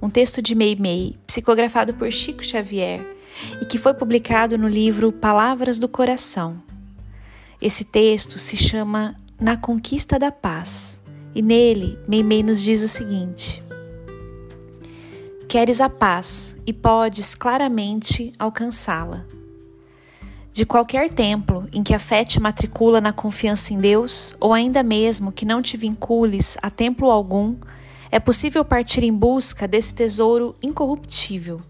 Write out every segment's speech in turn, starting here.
um texto de Meimei, psicografado por Chico Xavier e que foi publicado no livro Palavras do Coração. Esse texto se chama Na Conquista da Paz e nele Meimei nos diz o seguinte: Queres a paz e podes claramente alcançá-la. De qualquer templo em que a fé te matricula na confiança em Deus, ou ainda mesmo que não te vincules a templo algum, é possível partir em busca desse tesouro incorruptível.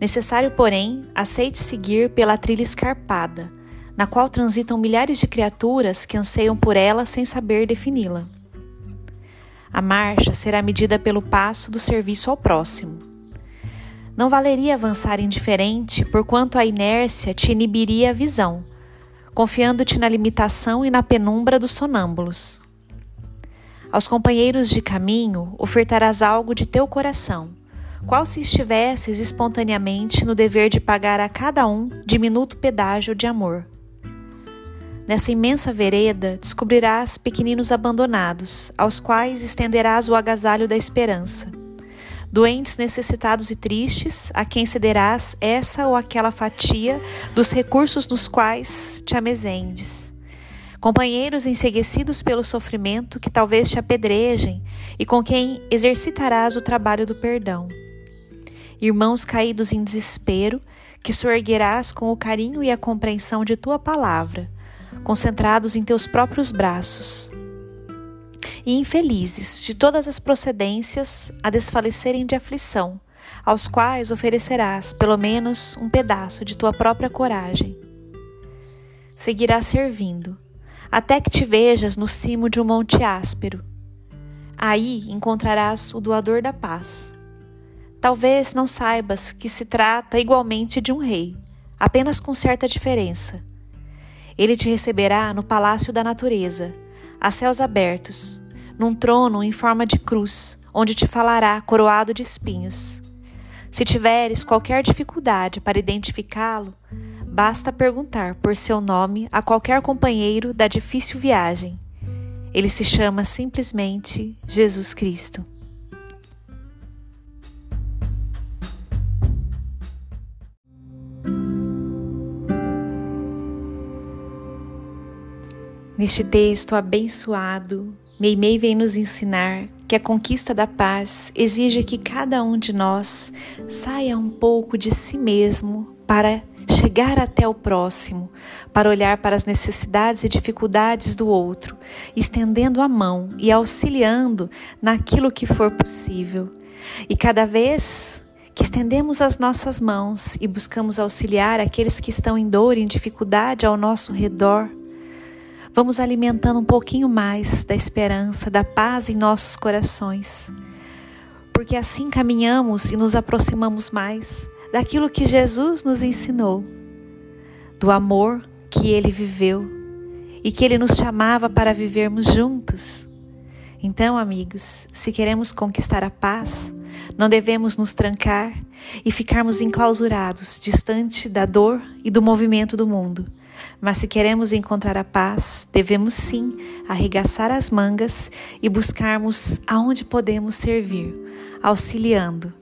Necessário, porém, aceite seguir pela trilha escarpada, na qual transitam milhares de criaturas que anseiam por ela sem saber defini-la. A marcha será medida pelo passo do serviço ao próximo. Não valeria avançar indiferente, porquanto a inércia te inibiria a visão, confiando-te na limitação e na penumbra dos sonâmbulos. Aos companheiros de caminho ofertarás algo de teu coração, qual se estivesses espontaneamente no dever de pagar a cada um diminuto pedágio de amor. Nessa imensa vereda descobrirás pequeninos abandonados, aos quais estenderás o agasalho da esperança. Doentes, necessitados e tristes, a quem cederás essa ou aquela fatia dos recursos nos quais te amezendes companheiros enseguecidos pelo sofrimento que talvez te apedrejem e com quem exercitarás o trabalho do perdão. Irmãos caídos em desespero, que soerguerás com o carinho e a compreensão de tua palavra, concentrados em teus próprios braços. E infelizes de todas as procedências a desfalecerem de aflição, aos quais oferecerás pelo menos um pedaço de tua própria coragem. Seguirás servindo até que te vejas no cimo de um monte áspero. Aí encontrarás o doador da paz. Talvez não saibas que se trata igualmente de um rei, apenas com certa diferença. Ele te receberá no palácio da natureza, a céus abertos, num trono em forma de cruz, onde te falará coroado de espinhos. Se tiveres qualquer dificuldade para identificá-lo, Basta perguntar por seu nome a qualquer companheiro da difícil viagem. Ele se chama simplesmente Jesus Cristo. Neste texto abençoado, Meimei vem nos ensinar que a conquista da paz exige que cada um de nós saia um pouco de si mesmo para chegar até o próximo, para olhar para as necessidades e dificuldades do outro, estendendo a mão e auxiliando naquilo que for possível. E cada vez que estendemos as nossas mãos e buscamos auxiliar aqueles que estão em dor e em dificuldade ao nosso redor, vamos alimentando um pouquinho mais da esperança, da paz em nossos corações. Porque assim caminhamos e nos aproximamos mais daquilo que Jesus nos ensinou, do amor que ele viveu e que ele nos chamava para vivermos juntos. Então, amigos, se queremos conquistar a paz, não devemos nos trancar e ficarmos enclausurados, distante da dor e do movimento do mundo. Mas se queremos encontrar a paz, devemos sim arregaçar as mangas e buscarmos aonde podemos servir, auxiliando,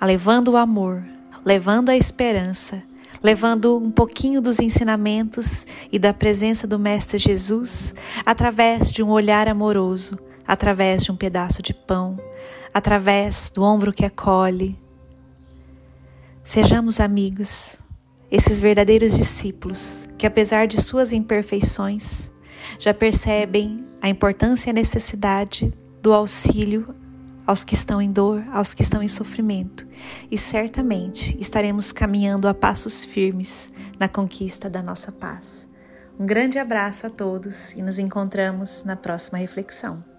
levando o amor, levando a esperança, levando um pouquinho dos ensinamentos e da presença do Mestre Jesus através de um olhar amoroso, através de um pedaço de pão, através do ombro que acolhe. Sejamos amigos, esses verdadeiros discípulos que, apesar de suas imperfeições, já percebem a importância e a necessidade do auxílio aos que estão em dor, aos que estão em sofrimento, e certamente estaremos caminhando a passos firmes na conquista da nossa paz. Um grande abraço a todos e nos encontramos na próxima reflexão.